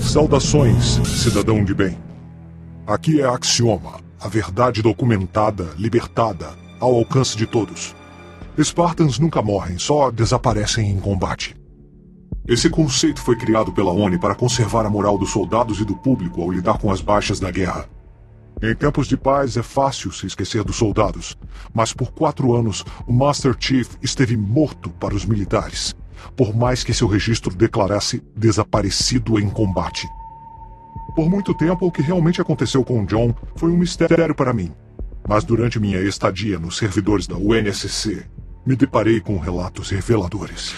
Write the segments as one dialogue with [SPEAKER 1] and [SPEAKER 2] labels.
[SPEAKER 1] Saudações, cidadão de bem. Aqui é Axioma, a verdade documentada, libertada, ao alcance de todos. Spartans nunca morrem, só desaparecem em combate. Esse conceito foi criado pela ONU para conservar a moral dos soldados e do público ao lidar com as baixas da guerra. Em tempos de paz é fácil se esquecer dos soldados, mas por quatro anos o Master Chief esteve morto para os militares, por mais que seu registro declarasse desaparecido em combate. Por muito tempo, o que realmente aconteceu com John foi um mistério para mim. Mas durante minha estadia nos servidores da UNSC, me deparei com relatos reveladores.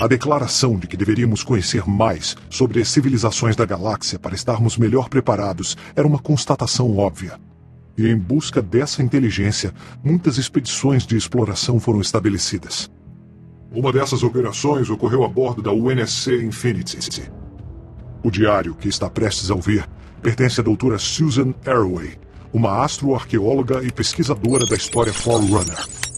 [SPEAKER 1] A declaração de que deveríamos conhecer mais sobre as civilizações da galáxia para estarmos melhor preparados era uma constatação óbvia. E em busca dessa inteligência, muitas expedições de exploração foram estabelecidas. Uma dessas operações ocorreu a bordo da UNSC Infinity. O diário que está prestes a ouvir pertence à doutora Susan Arroway, uma astroarqueóloga e pesquisadora da história Forerunner.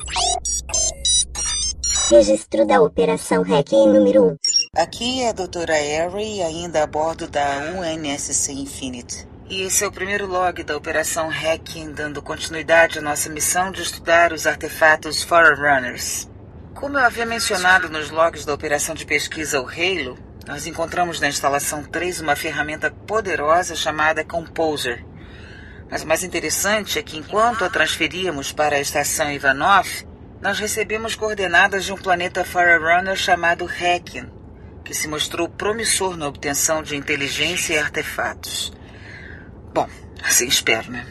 [SPEAKER 2] Registro da Operação Hacking número 1.
[SPEAKER 3] Aqui é a doutora Harry, ainda a bordo da UNSC Infinite. E esse é o primeiro log da Operação Hacking, dando continuidade à nossa missão de estudar os artefatos Forerunners. Como eu havia mencionado nos logs da Operação de Pesquisa O Halo, nós encontramos na instalação 3 uma ferramenta poderosa chamada Composer. Mas o mais interessante é que enquanto a transferíamos para a estação Ivanov, nós recebemos coordenadas de um planeta Forerunner chamado Requiem, que se mostrou promissor na obtenção de inteligência e artefatos. Bom, assim espero, né?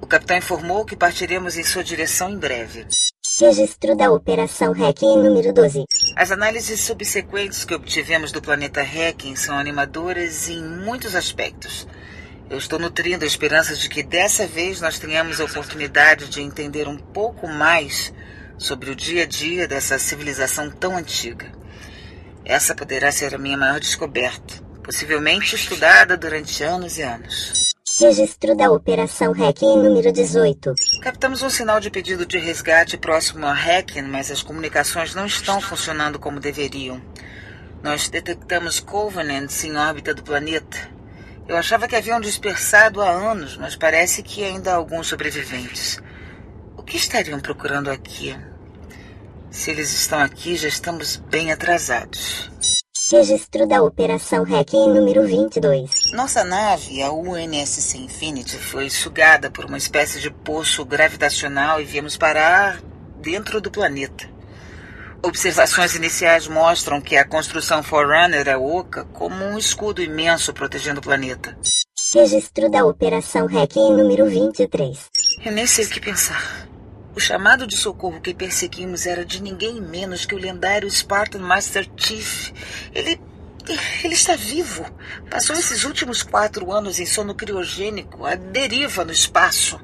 [SPEAKER 3] O capitão informou que partiremos em sua direção em breve.
[SPEAKER 2] Registro da Operação Requiem número 12.
[SPEAKER 3] As análises subsequentes que obtivemos do planeta Requiem são animadoras em muitos aspectos. Eu estou nutrindo a esperança de que dessa vez nós tenhamos a oportunidade de entender um pouco mais sobre o dia a dia dessa civilização tão antiga. Essa poderá ser a minha maior descoberta, possivelmente estudada durante anos e anos.
[SPEAKER 2] Registro da Operação Hacking número 18.
[SPEAKER 3] Captamos um sinal de pedido de resgate próximo a Hacking, mas as comunicações não estão funcionando como deveriam. Nós detectamos Covenants em órbita do planeta. Eu achava que haviam dispersado há anos, mas parece que ainda há alguns sobreviventes. O que estariam procurando aqui? Se eles estão aqui, já estamos bem atrasados.
[SPEAKER 2] Registro da Operação Hacking número 22.
[SPEAKER 3] Nossa nave, a UNSC Infinity, foi sugada por uma espécie de poço gravitacional e viemos parar dentro do planeta. Observações iniciais mostram que a construção Forerunner é oca como um escudo imenso protegendo o planeta.
[SPEAKER 2] Registro da Operação Hacking número 23.
[SPEAKER 3] Eu nem sei o que pensar. O chamado de socorro que perseguimos era de ninguém menos que o lendário Spartan Master Chief. Ele. Ele está vivo. Passou esses últimos quatro anos em sono criogênico, à deriva no espaço.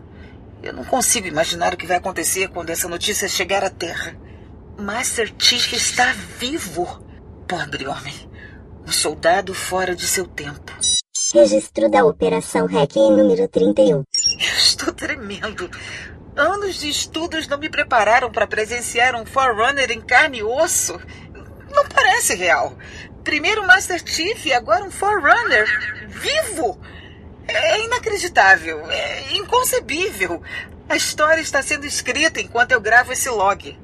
[SPEAKER 3] Eu não consigo imaginar o que vai acontecer quando essa notícia chegar à Terra. Master Chief está vivo. Pobre homem. Um soldado fora de seu tempo.
[SPEAKER 2] Registro da Operação Hacking número 31.
[SPEAKER 3] Eu estou tremendo. Anos de estudos não me prepararam para presenciar um Forerunner em carne e osso. Não parece real. Primeiro Master Chief e agora um Forerunner vivo. É inacreditável, é inconcebível. A história está sendo escrita enquanto eu gravo esse log.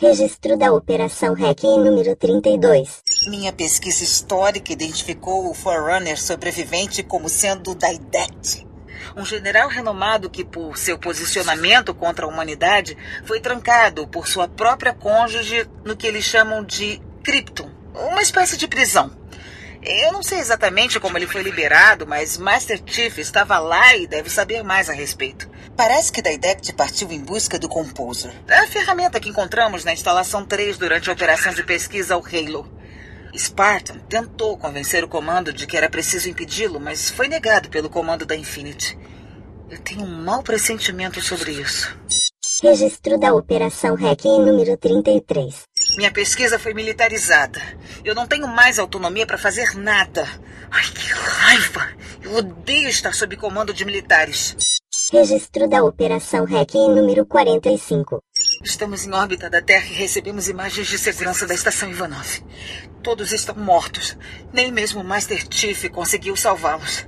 [SPEAKER 2] Registro da Operação Hacking número 32.
[SPEAKER 3] Minha pesquisa histórica identificou o Forerunner sobrevivente como sendo Daidet um general renomado que, por seu posicionamento contra a humanidade, foi trancado por sua própria cônjuge no que eles chamam de Krypton, uma espécie de prisão. Eu não sei exatamente como ele foi liberado, mas Master Chief estava lá e deve saber mais a respeito. Parece que Daidect partiu em busca do Composer, a ferramenta que encontramos na instalação 3 durante a operação de pesquisa ao Halo. Spartan tentou convencer o comando de que era preciso impedi-lo, mas foi negado pelo comando da Infinity. Eu tenho um mau pressentimento sobre isso.
[SPEAKER 2] Registro da Operação Hacking número 33.
[SPEAKER 3] Minha pesquisa foi militarizada. Eu não tenho mais autonomia para fazer nada. Ai, que raiva! Eu odeio estar sob comando de militares.
[SPEAKER 2] Registro da Operação Hacking número 45.
[SPEAKER 3] Estamos em órbita da Terra e recebemos imagens de segurança da estação Ivanov. Todos estão mortos. Nem mesmo o Master Chief conseguiu salvá-los.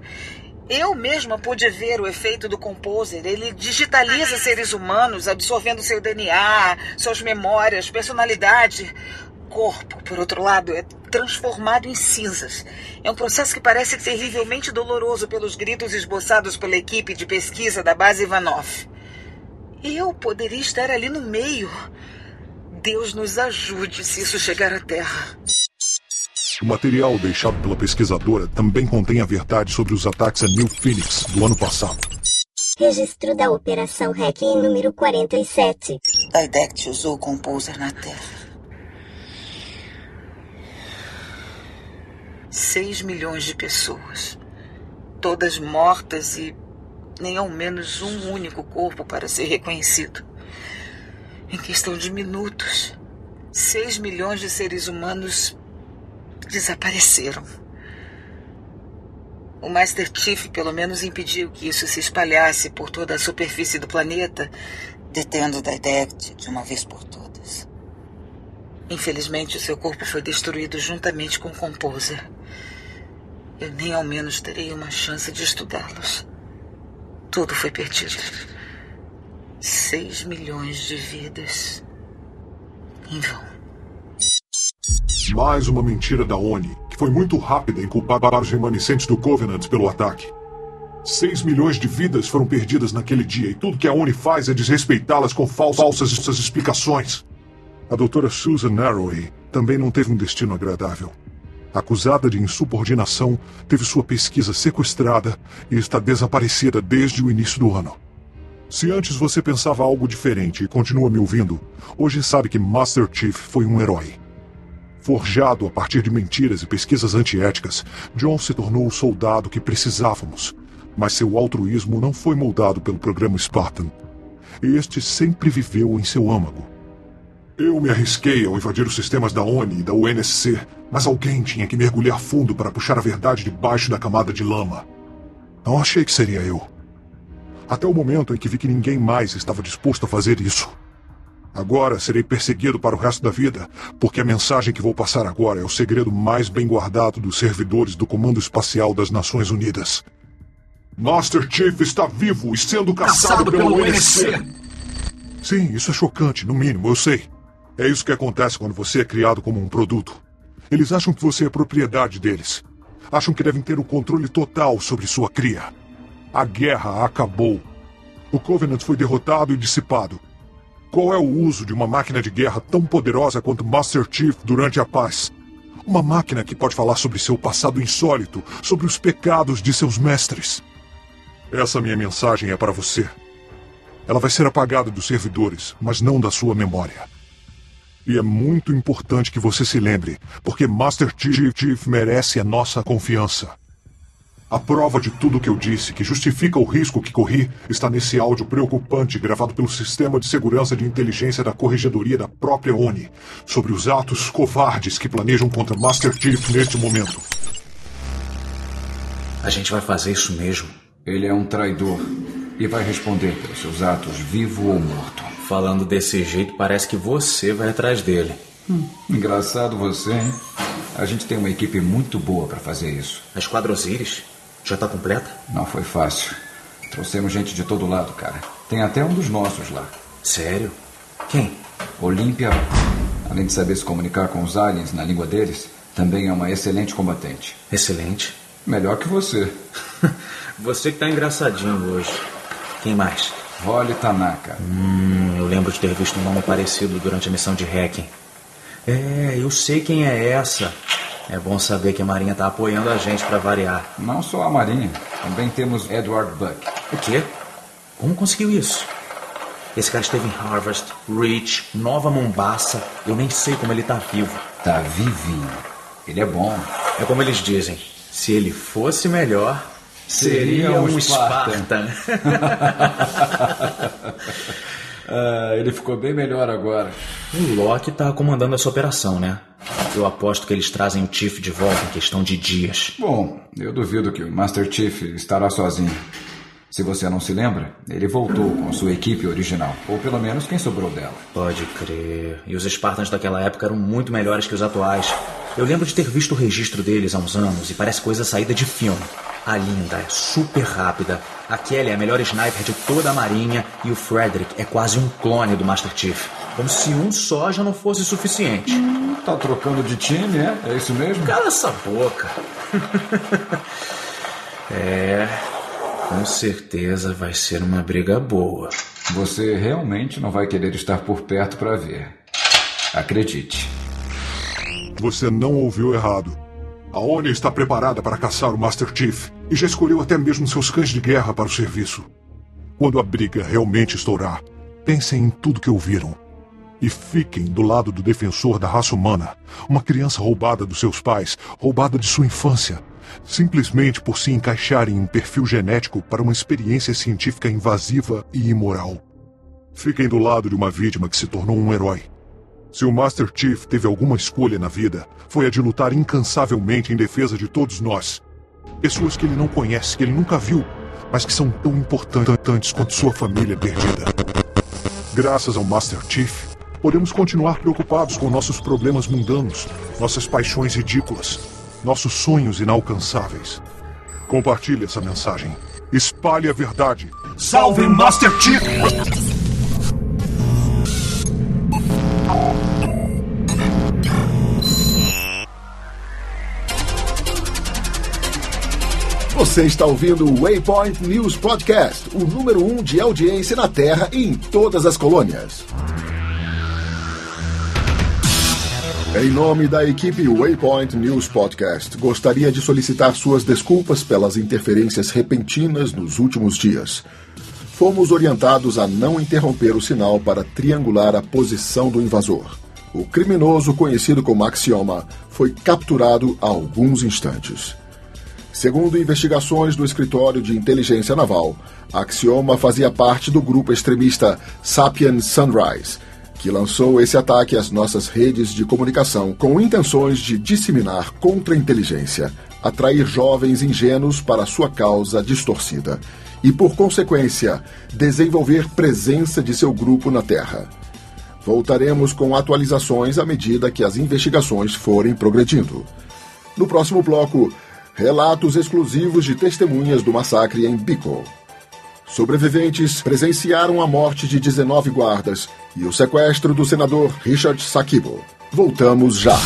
[SPEAKER 3] Eu mesma pude ver o efeito do Composer. Ele digitaliza seres humanos, absorvendo seu DNA, suas memórias, personalidade. Corpo, por outro lado, é transformado em cinzas. É um processo que parece terrivelmente doloroso pelos gritos esboçados pela equipe de pesquisa da base Ivanov. Eu poderia estar ali no meio. Deus nos ajude se isso chegar à Terra.
[SPEAKER 1] O material deixado pela pesquisadora também contém a verdade sobre os ataques a New Phoenix do ano passado.
[SPEAKER 2] Registro da Operação Hacking número 47.
[SPEAKER 3] A IDECT usou o Composer na Terra. 6 milhões de pessoas. Todas mortas e nem ao menos um único corpo para ser reconhecido. Em questão de minutos, 6 milhões de seres humanos desapareceram. O Master Chief pelo menos impediu que isso se espalhasse por toda a superfície do planeta, detendo Didect de uma vez por todas. Infelizmente, o seu corpo foi destruído juntamente com o Composer. Eu nem ao menos terei uma chance de estudá-los. Tudo foi perdido. Seis milhões de vidas em vão.
[SPEAKER 1] Mais uma mentira da ONI, que foi muito rápida em culpar os remanescentes do Covenant pelo ataque. Seis milhões de vidas foram perdidas naquele dia e tudo que a ONI faz é desrespeitá-las com falsas explicações. A doutora Susan Narroway também não teve um destino agradável. Acusada de insubordinação, teve sua pesquisa sequestrada e está desaparecida desde o início do ano. Se antes você pensava algo diferente e continua me ouvindo, hoje sabe que Master Chief foi um herói. Forjado a partir de mentiras e pesquisas antiéticas, John se tornou o soldado que precisávamos. Mas seu altruísmo não foi moldado pelo programa Spartan. Este sempre viveu em seu âmago. Eu me arrisquei ao invadir os sistemas da ONI e da UNSC, mas alguém tinha que mergulhar fundo para puxar a verdade debaixo da camada de lama. Não achei que seria eu. Até o momento em que vi que ninguém mais estava disposto a fazer isso. Agora serei perseguido para o resto da vida, porque a mensagem que vou passar agora é o segredo mais bem guardado dos servidores do Comando Espacial das Nações Unidas. Master Chief está vivo e sendo caçado, caçado pelo UNSC. Sim, isso é chocante, no mínimo, eu sei. É isso que acontece quando você é criado como um produto. Eles acham que você é propriedade deles. Acham que devem ter o controle total sobre sua cria. A guerra acabou. O Covenant foi derrotado e dissipado. Qual é o uso de uma máquina de guerra tão poderosa quanto Master Chief durante a paz? Uma máquina que pode falar sobre seu passado insólito, sobre os pecados de seus mestres. Essa minha mensagem é para você. Ela vai ser apagada dos servidores, mas não da sua memória. E é muito importante que você se lembre, porque Master Chief, Chief merece a nossa confiança. A prova de tudo que eu disse, que justifica o risco que corri, está nesse áudio preocupante gravado pelo Sistema de Segurança de Inteligência da Corregedoria da própria ONI sobre os atos covardes que planejam contra Master Chief neste momento.
[SPEAKER 4] A gente vai fazer isso mesmo.
[SPEAKER 5] Ele é um traidor e vai responder pelos seus atos, vivo ou morto.
[SPEAKER 4] Falando desse jeito, parece que você vai atrás dele.
[SPEAKER 5] Hum, engraçado você, hein? A gente tem uma equipe muito boa para fazer isso.
[SPEAKER 4] A Esquadra Osiris? Já está completa?
[SPEAKER 5] Não foi fácil. Trouxemos gente de todo lado, cara. Tem até um dos nossos lá.
[SPEAKER 4] Sério? Quem?
[SPEAKER 5] Olímpia. Além de saber se comunicar com os aliens na língua deles, também é uma excelente combatente.
[SPEAKER 4] Excelente?
[SPEAKER 5] Melhor que você.
[SPEAKER 4] você que tá engraçadinho hoje. Quem mais?
[SPEAKER 5] Holly Tanaka.
[SPEAKER 4] Hum, eu lembro de ter visto um nome parecido durante a missão de hacking. É, eu sei quem é essa. É bom saber que a Marinha está apoiando a gente para variar.
[SPEAKER 5] Não só a Marinha, também temos Edward Buck.
[SPEAKER 4] O quê? Como conseguiu isso? Esse cara esteve em Harvard, Rich, Nova Mombasa. Eu nem sei como ele tá vivo.
[SPEAKER 5] Tá vivinho. Ele é bom.
[SPEAKER 4] É como eles dizem: se ele fosse melhor, seria, um Spartan.
[SPEAKER 5] Spartan. Ah, ele ficou bem melhor agora.
[SPEAKER 4] O Loki tá comandando essa operação, né? Eu aposto que eles trazem o Chief de volta em questão de dias.
[SPEAKER 5] Bom, eu duvido que o Master Chief estará sozinho. Se você não se lembra, ele voltou com sua equipe original, ou pelo menos quem sobrou dela.
[SPEAKER 4] Pode crer. E os Spartans daquela época eram muito melhores que os atuais. Eu lembro de ter visto o registro deles há uns anos e parece coisa saída de filme. A Linda é super rápida, a Kelly é a melhor sniper de toda a marinha e o Frederick é quase um clone do Master Chief. Como se um só já não fosse suficiente.
[SPEAKER 5] Hum, tá trocando de time, é? É isso mesmo?
[SPEAKER 4] Cala essa boca. é. Com certeza vai ser uma briga boa.
[SPEAKER 5] Você realmente não vai querer estar por perto para ver. Acredite.
[SPEAKER 1] Você não ouviu errado. A ONU está preparada para caçar o Master Chief e já escolheu até mesmo seus cães de guerra para o serviço. Quando a briga realmente estourar, pensem em tudo que ouviram. E fiquem do lado do defensor da raça humana, uma criança roubada dos seus pais, roubada de sua infância, simplesmente por se encaixar em um perfil genético para uma experiência científica invasiva e imoral. Fiquem do lado de uma vítima que se tornou um herói se o Master Chief teve alguma escolha na vida, foi a de lutar incansavelmente em defesa de todos nós. Pessoas que ele não conhece, que ele nunca viu, mas que são tão importantes quanto sua família perdida. Graças ao Master Chief, podemos continuar preocupados com nossos problemas mundanos, nossas paixões ridículas, nossos sonhos inalcançáveis. Compartilhe essa mensagem. Espalhe a verdade. Salve Master Chief!
[SPEAKER 6] Você está ouvindo o Waypoint News Podcast, o número um de audiência na Terra e em todas as colônias. Em nome da equipe Waypoint News Podcast, gostaria de solicitar suas desculpas pelas interferências repentinas nos últimos dias. Fomos orientados a não interromper o sinal para triangular a posição do invasor. O criminoso conhecido como Axioma foi capturado há alguns instantes. Segundo investigações do Escritório de Inteligência Naval, Axioma fazia parte do grupo extremista Sapien Sunrise, que lançou esse ataque às nossas redes de comunicação com intenções de disseminar contra-inteligência, atrair jovens ingênuos para sua causa distorcida e, por consequência, desenvolver presença de seu grupo na Terra. Voltaremos com atualizações à medida que as investigações forem progredindo. No próximo bloco, relatos exclusivos de testemunhas do massacre em Bico. Sobreviventes presenciaram a morte de 19 guardas e o sequestro do senador Richard Sakibo. Voltamos já.